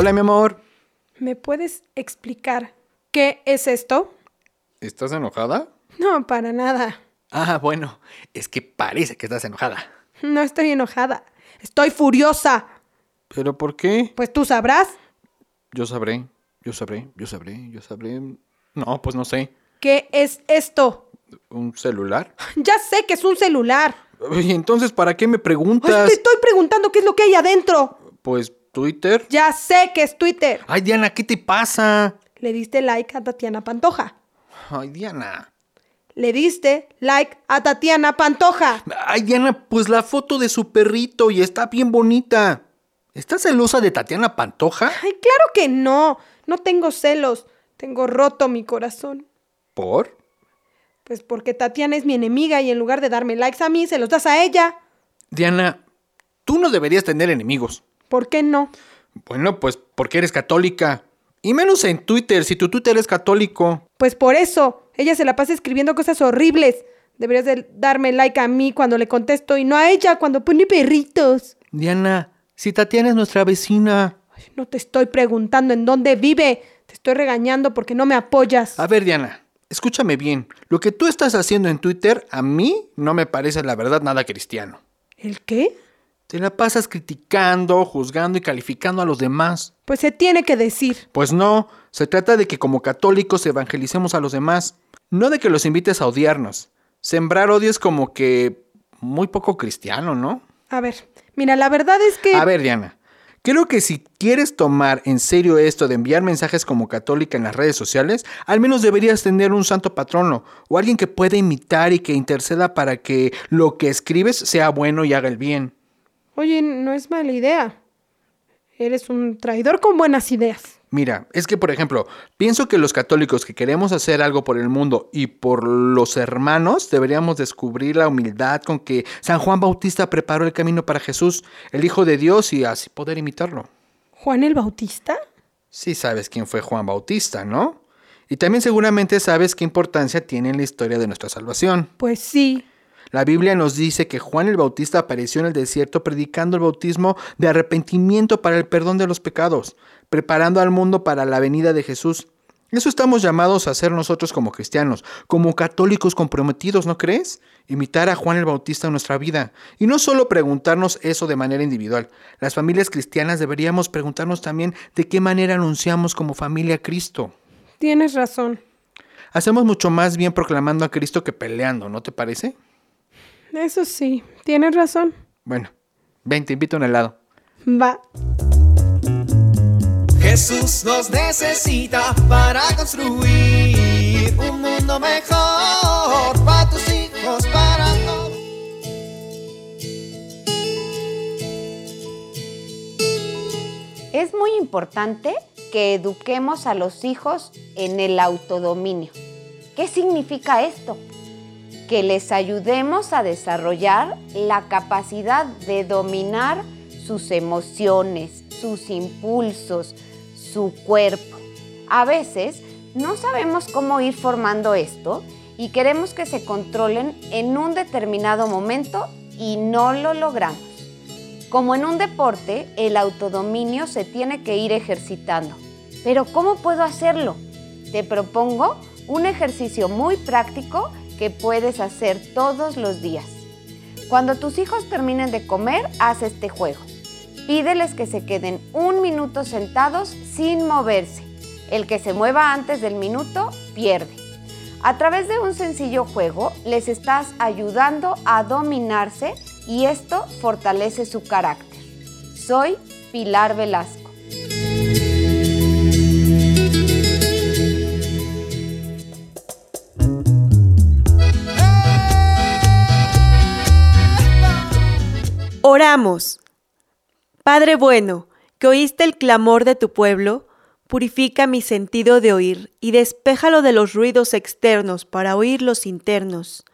Hola, mi amor. ¿Me puedes explicar qué es esto? ¿Estás enojada? No, para nada. Ah, bueno, es que parece que estás enojada. No estoy enojada. Estoy furiosa. ¿Pero por qué? Pues tú sabrás. Yo sabré, yo sabré, yo sabré, yo sabré. No, pues no sé. ¿Qué es esto? ¿Un celular? Ya sé que es un celular. ¿Y entonces para qué me Pues preguntas? te estoy preguntando qué es lo que hay adentro. Pues Twitter. Ya sé que es Twitter. Ay, Diana, ¿qué te pasa? Le diste like a Tatiana Pantoja. Ay, Diana. Le diste like a Tatiana Pantoja. Ay, Diana, pues la foto de su perrito y está bien bonita. ¿Estás celosa de Tatiana Pantoja? Ay, claro que no. No tengo celos. Tengo roto mi corazón. ¿Por? Pues porque Tatiana es mi enemiga y en lugar de darme likes a mí, se los das a ella. Diana, tú no deberías tener enemigos. ¿Por qué no? Bueno, pues porque eres católica. Y menos en Twitter, si tu Twitter es católico. Pues por eso. Ella se la pasa escribiendo cosas horribles. Deberías de darme like a mí cuando le contesto y no a ella cuando pone perritos. Diana, si Tatiana es nuestra vecina. Ay, No te estoy preguntando en dónde vive. Te estoy regañando porque no me apoyas. A ver, Diana, escúchame bien. Lo que tú estás haciendo en Twitter a mí no me parece la verdad nada cristiano. ¿El qué? Te la pasas criticando, juzgando y calificando a los demás. Pues se tiene que decir. Pues no, se trata de que como católicos evangelicemos a los demás, no de que los invites a odiarnos. Sembrar odio es como que muy poco cristiano, ¿no? A ver, mira, la verdad es que... A ver, Diana, creo que si quieres tomar en serio esto de enviar mensajes como católica en las redes sociales, al menos deberías tener un santo patrono o alguien que pueda imitar y que interceda para que lo que escribes sea bueno y haga el bien. Oye, no es mala idea. Eres un traidor con buenas ideas. Mira, es que por ejemplo, pienso que los católicos que queremos hacer algo por el mundo y por los hermanos, deberíamos descubrir la humildad con que San Juan Bautista preparó el camino para Jesús, el Hijo de Dios, y así poder imitarlo. ¿Juan el Bautista? Sí sabes quién fue Juan Bautista, ¿no? Y también seguramente sabes qué importancia tiene en la historia de nuestra salvación. Pues sí. La Biblia nos dice que Juan el Bautista apareció en el desierto predicando el bautismo de arrepentimiento para el perdón de los pecados, preparando al mundo para la venida de Jesús. Eso estamos llamados a hacer nosotros como cristianos, como católicos comprometidos, ¿no crees? Imitar a Juan el Bautista en nuestra vida. Y no solo preguntarnos eso de manera individual. Las familias cristianas deberíamos preguntarnos también de qué manera anunciamos como familia a Cristo. Tienes razón. Hacemos mucho más bien proclamando a Cristo que peleando, ¿no te parece? Eso sí, tienes razón. Bueno, ven, te invito a un helado. Va. Jesús nos necesita para construir un mundo mejor para tus hijos, para todos. Es muy importante que eduquemos a los hijos en el autodominio. ¿Qué significa esto? Que les ayudemos a desarrollar la capacidad de dominar sus emociones, sus impulsos, su cuerpo. A veces no sabemos cómo ir formando esto y queremos que se controlen en un determinado momento y no lo logramos. Como en un deporte, el autodominio se tiene que ir ejercitando. Pero ¿cómo puedo hacerlo? Te propongo un ejercicio muy práctico que puedes hacer todos los días. Cuando tus hijos terminen de comer, haz este juego. Pídeles que se queden un minuto sentados sin moverse. El que se mueva antes del minuto pierde. A través de un sencillo juego les estás ayudando a dominarse y esto fortalece su carácter. Soy Pilar Velasco. Padre bueno, que oíste el clamor de tu pueblo, purifica mi sentido de oír y despéjalo de los ruidos externos para oír los internos.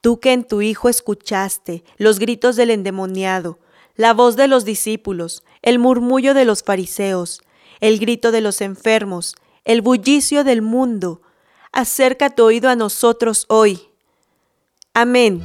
Tú que en tu Hijo escuchaste los gritos del endemoniado, la voz de los discípulos, el murmullo de los fariseos, el grito de los enfermos, el bullicio del mundo, acerca tu oído a nosotros hoy. Amén.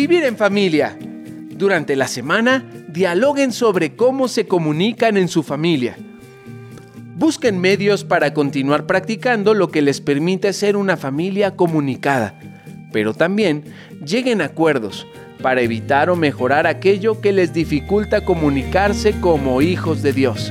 Vivir en familia. Durante la semana, dialoguen sobre cómo se comunican en su familia. Busquen medios para continuar practicando lo que les permite ser una familia comunicada, pero también lleguen a acuerdos para evitar o mejorar aquello que les dificulta comunicarse como hijos de Dios.